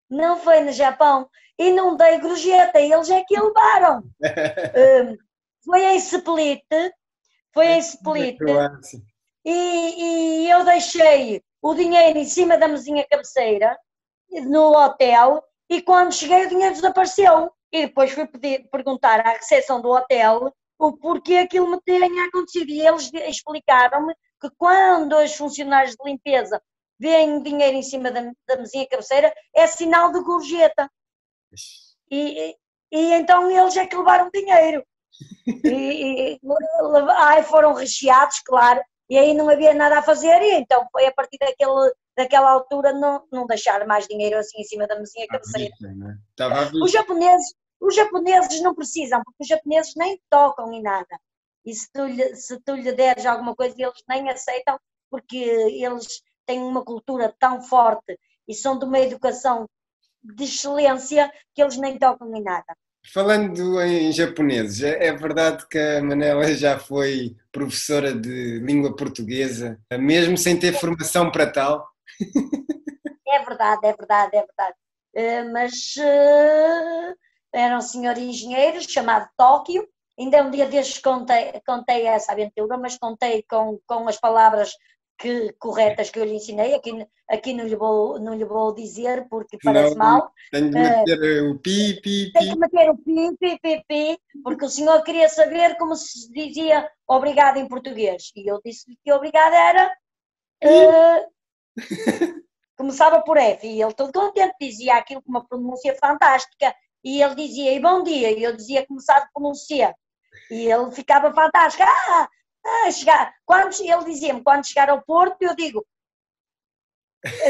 Não foi no Japão. E não dei gorjeta, eles é que levaram. Hum, foi em Split, foi em Split, e, e eu deixei o dinheiro em cima da mesinha cabeceira, no hotel, e quando cheguei o dinheiro desapareceu. E depois fui pedir, perguntar à recepção do hotel o porquê aquilo me tinha acontecido. E eles explicaram-me que quando os funcionários de limpeza veem dinheiro em cima da, da mesinha cabeceira, é sinal de gorjeta. E, e, e então eles é que levaram dinheiro. E, e ai, foram recheados, claro, e aí não havia nada a fazer, e então foi a partir daquele, daquela altura não, não deixar mais dinheiro assim em cima da mesinha cabeceira. né? Estava a ver. Os japoneses, os japoneses não precisam, porque os japoneses nem tocam em nada. E se tu, lhe, se tu lhe deres alguma coisa, eles nem aceitam, porque eles têm uma cultura tão forte e são de uma educação de excelência que eles nem tocam em nada. Falando em japoneses, é é verdade que a Manela já foi professora de língua portuguesa, mesmo sem ter formação para tal? É verdade, é verdade, é verdade. Eh, Mas eh, era um senhor engenheiro chamado Tóquio. Ainda um dia destes contei, contei essa aventura, mas contei com, com as palavras que, corretas que eu lhe ensinei. Aqui, aqui não, lhe vou, não lhe vou dizer porque parece Não, mal. Tenho de Eh, meter o pi, pi, Tem pi. que meter o pi, pi, pi, pi, porque o senhor queria saber como se dizia obrigado em português. E eu disse que obrigado era. eh, começava por F. E ele todo contente dizia aquilo com uma pronúncia fantástica. E ele dizia e bom dia. E eu dizia começado por um C. E ele ficava fantástico. Ah, ah, chegar. Quando, ele dizia-me quando chegar ao Porto, eu digo.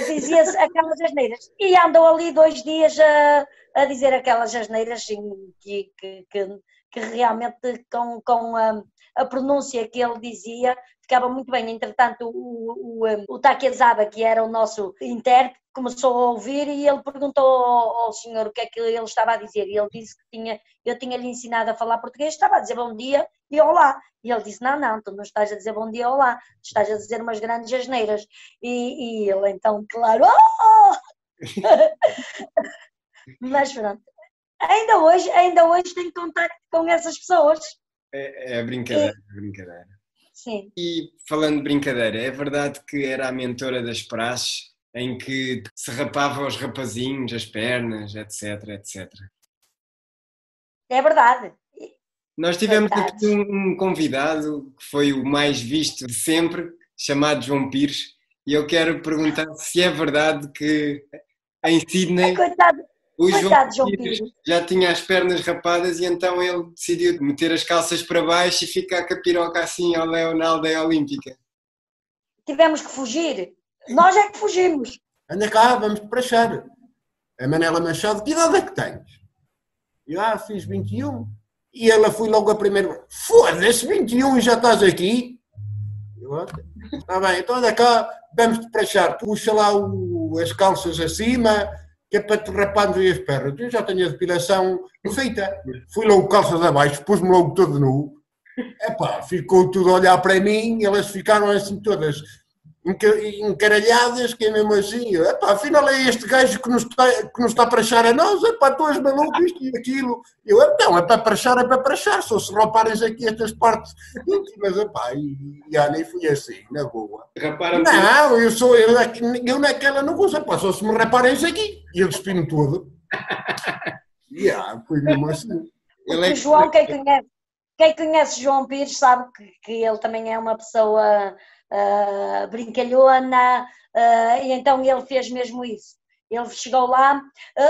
Dizia aquelas asneiras. E andou ali dois dias a, a dizer aquelas asneiras que, que, que, que realmente com, com a, a pronúncia que ele dizia ficava muito bem. Entretanto, o, o, o Takezaba, que era o nosso intérprete, começou a ouvir e ele perguntou ao, ao senhor o que é que ele estava a dizer. E ele disse que tinha, eu tinha-lhe ensinado a falar português, estava a dizer bom dia e olá. E ele disse: Não, não, tu não estás a dizer bom dia, olá, tu estás a dizer umas grandes asneiras. E, e ele então, claro, "Oh!" mas pronto. Ainda hoje, ainda hoje tenho contacto com essas pessoas. É, é brincadeira, é brincadeira. Sim. E falando de brincadeira, é verdade que era a mentora das praxes em que se rapava aos rapazinhos, as pernas, etc, etc. É verdade. Nós tivemos Verdade. aqui um, convidado que foi o mais visto de sempre, chamado João Pires, e eu quero perguntar se é verdade que em Sydney Coitado, o João coitado João Pires Pires. já tinha as pernas rapadas e então ele decidiu meter as calças para baixo e ficar com a piroca assim ao Leonardo da Olímpica. Tivemos que fugir. Nós é que fugimos. Anda cá, vamos te prachar. A Manela Machado, que idade é que tens? Eu, ah, fiz 21. E ela foi logo a primeira. Foda-se, 21 e já estás aqui? Eu. Está bem, então anda cá, vamos te prachar. Puxa lá o- as calças acima, que é para te raparmos aí as pernas. Eu já tenho a depilação feita. Fui logo calças abaixo, pus-me logo todo nu. Epá, ficou tudo a olhar para mim, elas ficaram assim todas encaralhadas, que é mesmo assim, epá, afinal é este gajo que nos está, que nos está a prachar a nós, epá, tu és maluco, isto e aquilo. Eu, não, é para prachar, é para prachar, só se reparem aqui estas partes íntimas, epá, e, e ah, nem fui assim, na boa. Não, eu sou, eu, eu naquela não gosto, epá, só se me reparem isso aqui, e eu despino tudo. E ah, foi mesmo assim. Ele é O João, quem conhece, quem conhece João Pires sabe que, que ele também é uma pessoa ah, brincalhona, ah, e então ele fez mesmo isso. Ele chegou lá,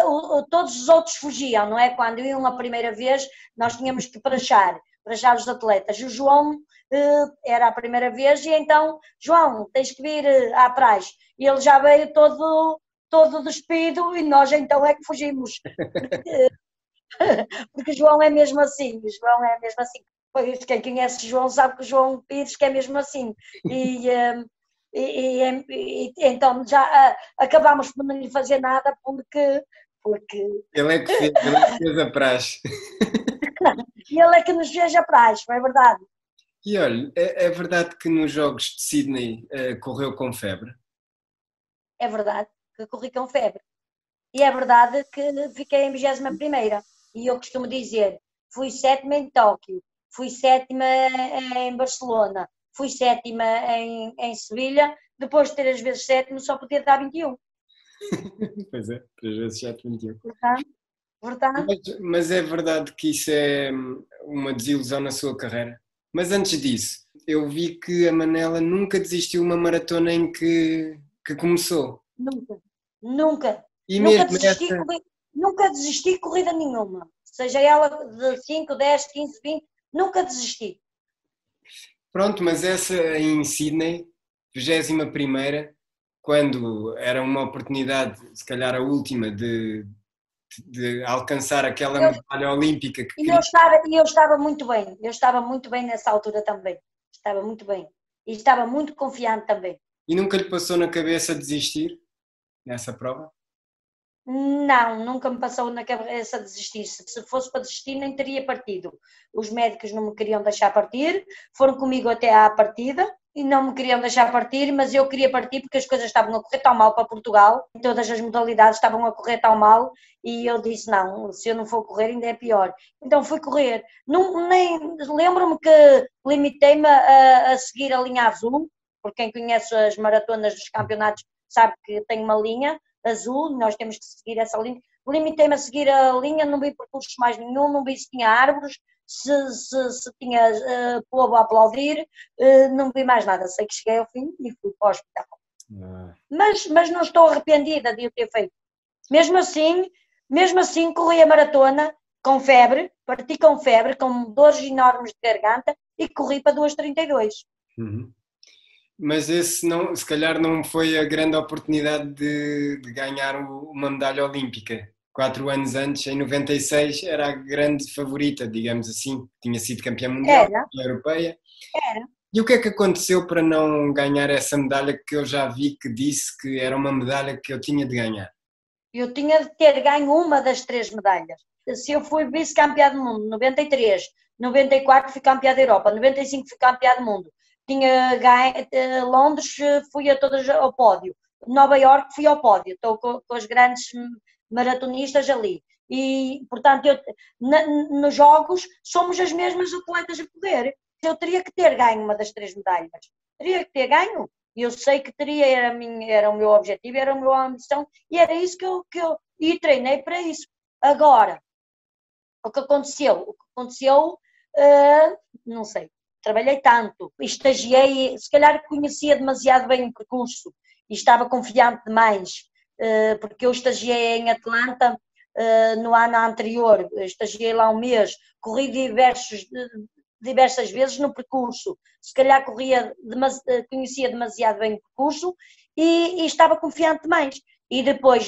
uh, uh, todos os outros fugiam, não é? Quando iam a primeira vez, nós tínhamos que prachar, prachar os atletas. O João uh, era a primeira vez e então, João, tens que vir à praia. E ele já veio todo, todo despido e nós então é que fugimos. Porque, porque João é mesmo assim, João é mesmo assim. Quem conhece João sabe que o João Pires que é mesmo assim. E, e, e, e, então já uh, acabámos por não lhe fazer nada porque. porque... Ele é que fez, ele é que fez a praxe. e ele é que nos fez a praxe, é verdade. E olha, é, é verdade que nos Jogos de Sydney uh, correu com febre? É verdade que corri com febre. E é verdade que fiquei em 21 primeira. E eu costumo dizer, fui sétima em Tóquio, fui sétima em Barcelona, fui sétima em, em Sevilha, depois de ter as vezes sétimo só podia dar 21. pois é, três vezes 7, 21. Portanto, portanto... Mas, mas é verdade que isso é uma desilusão na sua carreira. Mas antes disso, eu vi que a Manela nunca desistiu uma maratona em que, que começou. Nunca, nunca. E nunca desisti, essa... nunca desisti de corrida nenhuma. Seja ela de 5, 10, 15, 20, nunca desisti. Pronto, mas essa em Sydney, 21 primeira, quando era uma oportunidade, se calhar a última, de, de alcançar aquela eu, medalha olímpica que e eu estava E eu estava muito bem, eu estava muito bem nessa altura também, estava muito bem. E estava muito confiante também. E nunca lhe passou na cabeça desistir nessa prova? Não, nunca me passou na cabeça desistir. Se fosse para desistir, nem teria partido. Os médicos não me queriam deixar partir, foram comigo até à partida e não me queriam deixar partir, mas eu queria partir porque as coisas estavam a correr tão mal para Portugal, todas as modalidades estavam a correr tão mal e eu disse: não, se eu não for correr, ainda é pior. Então fui correr. Não, nem lembro-me que limitei-me a, a seguir a linha azul, porque quem conhece as maratonas dos campeonatos sabe que tem uma linha azul, nós temos que seguir essa linha. Limitei-me a seguir a linha, não vi percursos mais nenhum, não vi se tinha árvores, se, se, se tinha uh, povo a aplaudir, uh, não vi mais nada. Sei que cheguei ao fim e fui para o hospital. Ah. Mas, mas não estou arrependida de o ter feito. Mesmo assim, mesmo assim, corri a maratona com febre, parti com febre, com dores enormes de garganta e corri para 2,32. Uhum mas esse não, se calhar não foi a grande oportunidade de, de, ganhar uma medalha olímpica. Quatro anos antes, em 96, era a grande favorita, digamos assim. Tinha sido campeã mundial, era. europeia. Era. E o que é que aconteceu para não ganhar essa medalha que eu já vi que disse que era uma medalha que eu tinha de ganhar? Eu tinha de ter ganho uma das três medalhas. Se eu fui vice-campeã do mundo, 93, 94 fui campeã da Europa, 95 fui campeã do mundo, tinha ganho, eh, Londres fui a todas ao pódio, Nova York fui ao pódio, estou com, com os grandes maratonistas ali. E, portanto, eu, na, nos jogos somos as mesmas atletas a correr. Eu teria que ter ganho uma das três medalhas. Teria que ter ganho. E eu sei que teria, era, minha, era o meu objetivo, era a minha ambição, e era isso que eu, que eu e treinei para isso. Agora, o que aconteceu? O que aconteceu, uh, não sei, trabalhei tanto, estagiei, se calhar conhecia demasiado bem o percurso e estava confiante demais, eh, porque eu estagiei em Atlanta eh, no ano anterior, estagiei lá um mês, corri diversos, diversas vezes no percurso, se calhar corria, eh, conhecia demasiado bem o percurso e, e estava confiante demais. E depois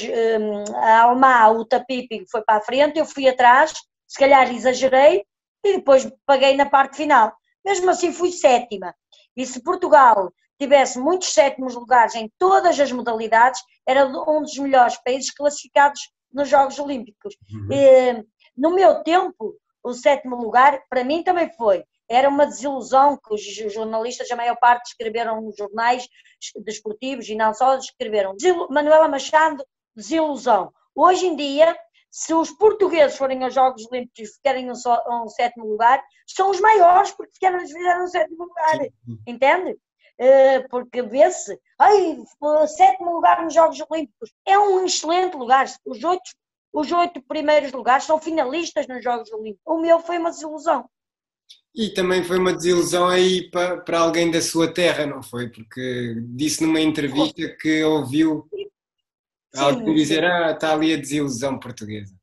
a Almá, o Tapipi foi para a frente, eu fui atrás, se calhar exagerei e depois paguei na parte final. Mesmo assim, fui sétima. E se Portugal tivesse muitos sétimos lugares em todas as modalidades, era um dos melhores países classificados nos Jogos Olímpicos. Uhum. E, no meu tempo, o sétimo lugar, para mim também foi. Era uma desilusão que os jornalistas, a maior parte, escreveram nos jornais desportivos e não só, escreveram. Manuela Machado, desilusão. Hoje em dia, se os portugueses forem aos Jogos Olímpicos e ficarem um, só, um sétimo lugar, são os maiores porque ficaram, fizeram um sétimo lugar, entende? Uh, porque vê-se, ai, sétimo lugar nos Jogos Olímpicos, é um excelente lugar, os oito, os oito primeiros lugares são finalistas nos Jogos Olímpicos, o meu foi uma desilusão. E também foi uma desilusão aí para, para alguém da sua terra, não foi? Porque disse numa entrevista que ouviu Alguém Sim, dizer, ah, está ali a desilusão portuguesa.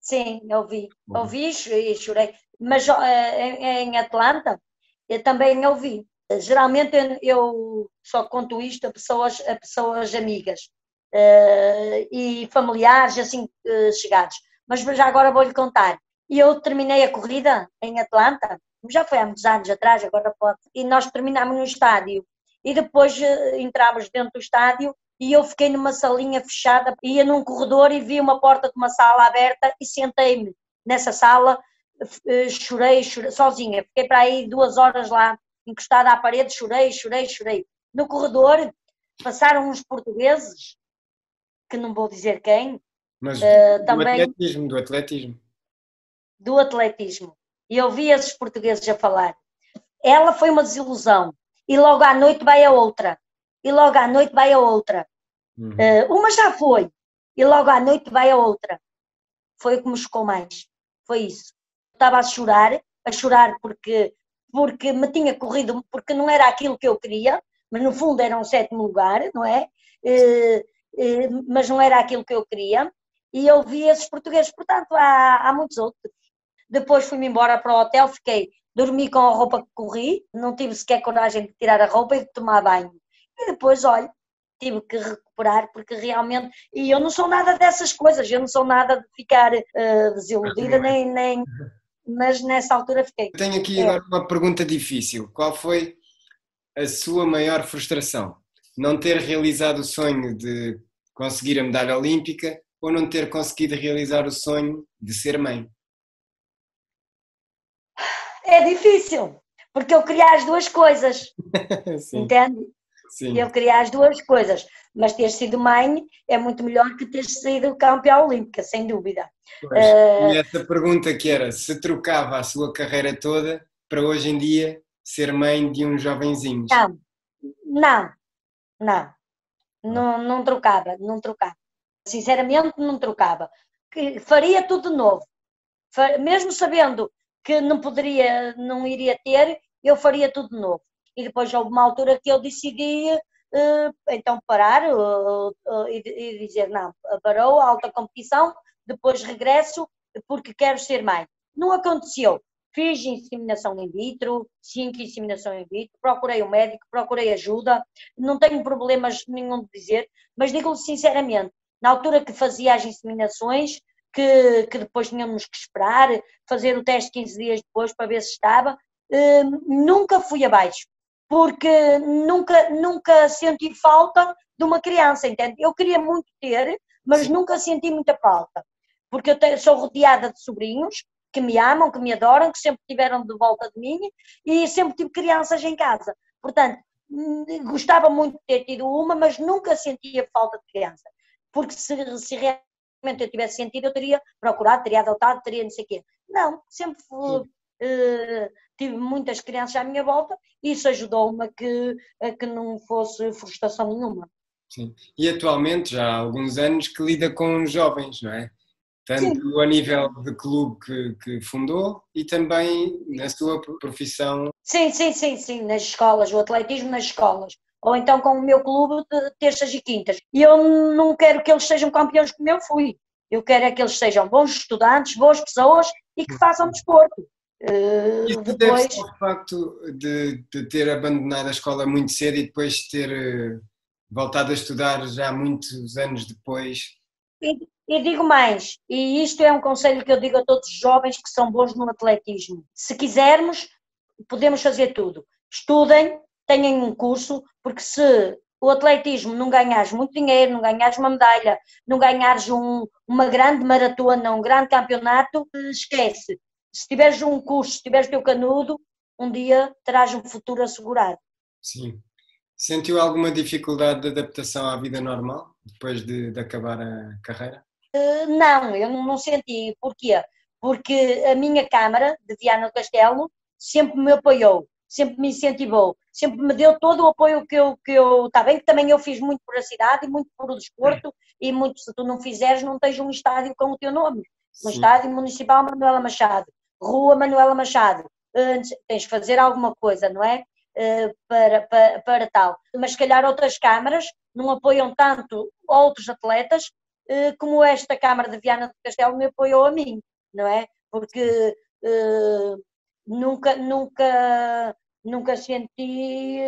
Sim, eu vi, Bom. ouvi e chorei. Mas eh, em, Atlanta eu também ouvi. Geralmente eu, só conto isto a pessoas, a pessoas amigas eh, e familiares assim eh, chegados. Mas já agora vou-lhe contar. E eu terminei a corrida em Atlanta, já foi há muitos anos atrás, agora pode. E nós terminámos no estádio. E depois entrávamos dentro do estádio e eu fiquei numa salinha fechada, ia num corredor e vi uma porta de uma sala aberta e sentei-me nessa sala, eh, chorei, chorei, sozinha. Fiquei para aí duas horas lá, encostada à parede, chorei, chorei, chorei. No corredor passaram uns portugueses, que não vou dizer quem, Mas Eh, do também- atletismo, do atletismo. do atletismo. E eu vi esses portugueses a falar. Ela foi uma desilusão. E logo à noite vai a outra. E logo à noite vai a outra. Uhum. Eh, uma já foi. E logo à noite vai a outra. Foi o que me chocou mais. Foi isso. Estava a chorar, a chorar porque, porque me tinha corrido, porque não era aquilo que eu queria, mas no fundo era um sétimo lugar, não é? Eh, eh, mas não era aquilo que eu queria. E eu vi esses portugueses. Portanto, há, há muitos outros. Depois fui-me embora para o hotel, fiquei, dormi com a roupa que corri, não tive sequer coragem de tirar a roupa e de tomar banho. E depois, olha, tive que recuperar, porque realmente. E eu não sou nada dessas coisas, eu não sou nada de ficar eh, desiludida, nem, nem. Mas nessa altura fiquei. Tenho aqui É. agora uma pergunta difícil. Qual foi a sua maior frustração? Não ter realizado o sonho de conseguir a medalha olímpica ou não ter conseguido realizar o sonho de ser mãe? É difícil, porque eu queria as duas coisas, entende? Sim. Eu queria as duas coisas, mas ter sido mãe é muito melhor que ter sido campeã olímpica, sem dúvida. Pois. Eh, E essa pergunta que era se trocava a sua carreira toda para hoje em dia ser mãe de um jovenzinho. Não, não, não, não, não trocava, não trocava. Sinceramente, não trocava. Que faria tudo de novo. Mesmo sabendo que não poderia, não iria ter, eu faria tudo de novo. E depois houve uma altura que eu decidi eh, então parar eh, eh, e, dizer não, parou a alta competição, depois regresso porque quero ser mãe. Não aconteceu. Fiz inseminação in vitro, cinco inseminação in vitro, procurei um médico, procurei ajuda, não tenho problemas nenhum de dizer, mas digo-lhe sinceramente, na altura que fazia as inseminações, que, que depois tínhamos que esperar, fazer o teste 15 dias depois para ver se estava, nunca fui abaixo, porque nunca, nunca senti falta de uma criança, entende? Eu queria muito ter, mas nunca senti muita falta, porque eu te- sou rodeada de sobrinhos que me amam, que me adoram, que sempre estiveram de volta de mim e sempre tive crianças em casa. Portanto, hum, gostava muito de ter tido uma, mas nunca sentia falta de criança. Porque se, se realmente eu tivesse sentido, eu teria procurado, teria adotado, teria não sei o quê. Não, sempre fui, tive muitas crianças à minha volta e isso ajudou-me a que, a que não fosse frustração nenhuma. Sim. E atualmente, já há alguns anos, que lida com jovens, não é? Tanto a nível de clube que, que fundou e também na sua profissão. Sim, sim, sim, sim, nas escolas, o atletismo nas escolas. Ou então com o meu clube de terças e quintas. E eu não quero que eles sejam campeões como eu fui. Eu quero é que eles sejam bons estudantes, boas pessoas e que façam desporto. Eh, Isso depois, deve-se ao facto de, de ter abandonado a escola muito cedo e depois ter eh, voltado a estudar já muitos anos depois. e, e digo mais, e isto é um conselho que eu digo a todos os jovens que são bons no atletismo. Se quisermos, podemos fazer tudo. Estudem, tenham um curso, porque se o atletismo não ganhares muito dinheiro, não ganhares uma medalha, não ganhares um- uma grande maratona, um grande campeonato, esquece. Se tiveres um curso, se tiveres teu canudo, um dia terás um futuro assegurado. Sim. Sentiu alguma dificuldade de adaptação à vida normal depois de, de acabar a carreira? Eh, Não, eu não, senti. Porquê? Porque a minha Câmara de Viana do Castelo sempre me apoiou, sempre me incentivou, sempre me deu todo o apoio que eu, que eu. Está bem que também eu fiz muito por a cidade e muito por o desporto, e muito, se tu não fizeres, não tens um estádio com o teu nome. Um Sim. estádio municipal Manuela Machado, Rua Manuela Machado. Antes, tens de fazer alguma coisa, não é? Eh, para, para, para tal. Mas se calhar outras câmaras não apoiam tanto outros atletas eh, como esta Câmara de Viana do Castelo me apoiou a mim, não é? Porque eh, nunca, nunca, nunca senti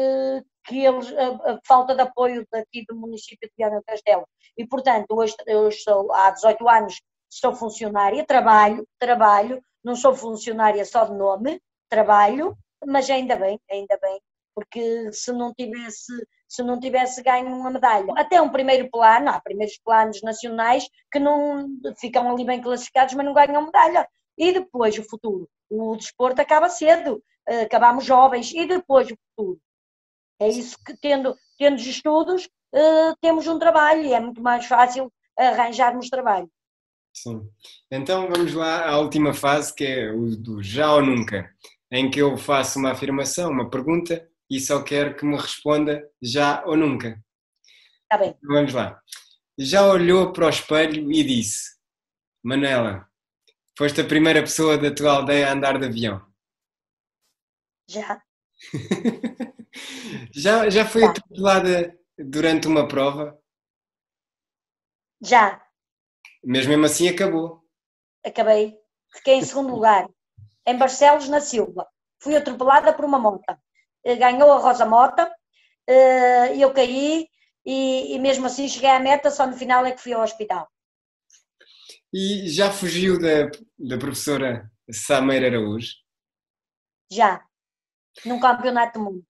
que eles, a, a, falta de apoio daqui do município de Viana do Castelo. E, portanto, hoje eu sou, há 18 anos sou funcionária, trabalho, trabalho, não sou funcionária só de nome, trabalho, mas ainda bem, ainda bem, porque se não tivesse se não tivesse ganho uma medalha. Até um primeiro plano, há primeiros planos nacionais que não ficam ali bem classificados, mas não ganham medalha. E depois o futuro. O desporto acaba cedo, eh, acabamos jovens, e depois o futuro. É isso que, tendo, tendo estudos, uh, temos um trabalho e é muito mais fácil arranjarmos trabalho. Sim. Então vamos lá à última fase, que é o do já ou nunca, em que eu faço uma afirmação, uma pergunta, e só quero que me responda já ou nunca. Está bem. Então, vamos lá. Já olhou para o espelho e disse: Manela, foste a primeira pessoa da tua aldeia a andar de avião? Já. já, já foi atropelada durante uma prova? Já. Mas mesmo assim acabou. Acabei. Fiquei em segundo lugar. Em Barcelos, na Silva. Fui atropelada por uma moto. Eh, ganhou a Rosa Mota, eh, eu caí e, e mesmo assim cheguei à meta, só no final é que fui ao hospital. E já fugiu da, da professora Sameira Araújo? Já num campeonato do mundo.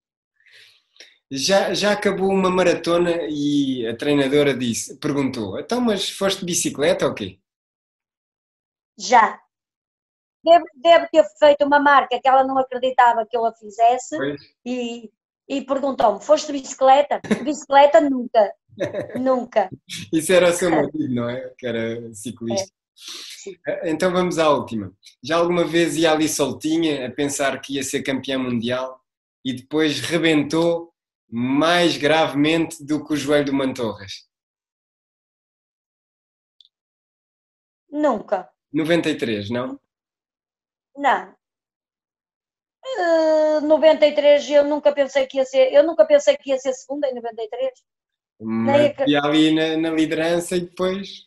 Já, já acabou uma maratona e a treinadora disse, perguntou, então mas foste de bicicleta ou quê? Já. Deve, ter feito uma marca que ela não acreditava que eu a fizesse e, e perguntou-me, foste de bicicleta? Bicicleta nunca, nunca. Isso era o seu motivo, não é? Que era ciclista. É. Eh, então vamos à última. Já alguma vez ia ali soltinha a pensar que ia ser campeã mundial e depois rebentou mais gravemente do que o joelho do Mantorras? Nunca. 93, não? Não. Uh, eh, 93 eu nunca pensei que ia ser, eu nunca pensei que ia ser segunda em 93. Mas ia ali na, na liderança e depois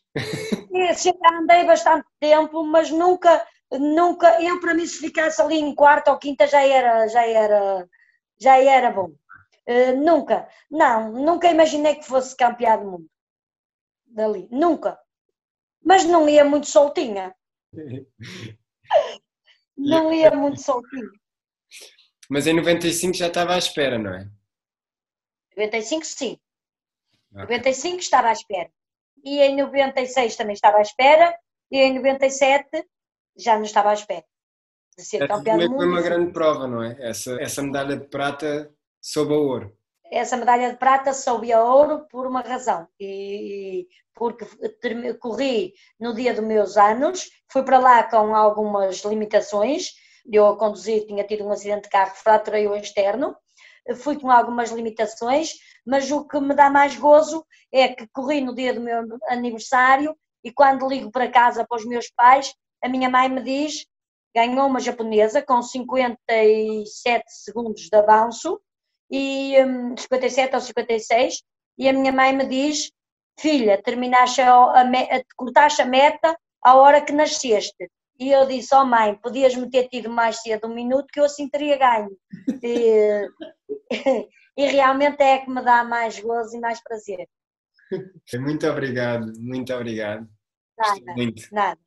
já andei bastante tempo, mas nunca, nunca, eu para mim se ficasse ali em quarta ou quinta já era, já era, já era bom. Uh, nunca, não, nunca imaginei que fosse campeão do mundo. Dali, nunca. Mas não ia muito soltinha. não ia muito soltinha. Mas em 95 já estava à espera, não é? 95 sim. Okay. 95 estava à espera e em 96 também estava à espera, e em 97 já não estava à espera de ser Essa campeão do mundo. Foi uma grande prova, não é? Essa, essa medalha de prata soube a ouro. Essa medalha de prata soube a ouro por uma razão, e porque corri no dia dos meus anos, fui para lá com algumas limitações, eu a conduzir tinha tido um acidente de carro, fraturei o externo, fui com algumas limitações, mas o que me dá mais gozo é que corri no dia do meu aniversário e quando ligo para casa para os meus pais, a minha mãe me diz, ganhou uma japonesa com 57 segundos de avanço, e um, 57 ou 56, e a minha mãe me diz, filha, terminaste a, a, a, cortaste a meta à hora que nasceste. E eu disse, oh mãe, podias-me ter tido mais cedo um minuto que eu assim teria ganho. E, e realmente é que me dá mais gozo e mais prazer. Muito obrigado, muito obrigado. Nada, muito. nada.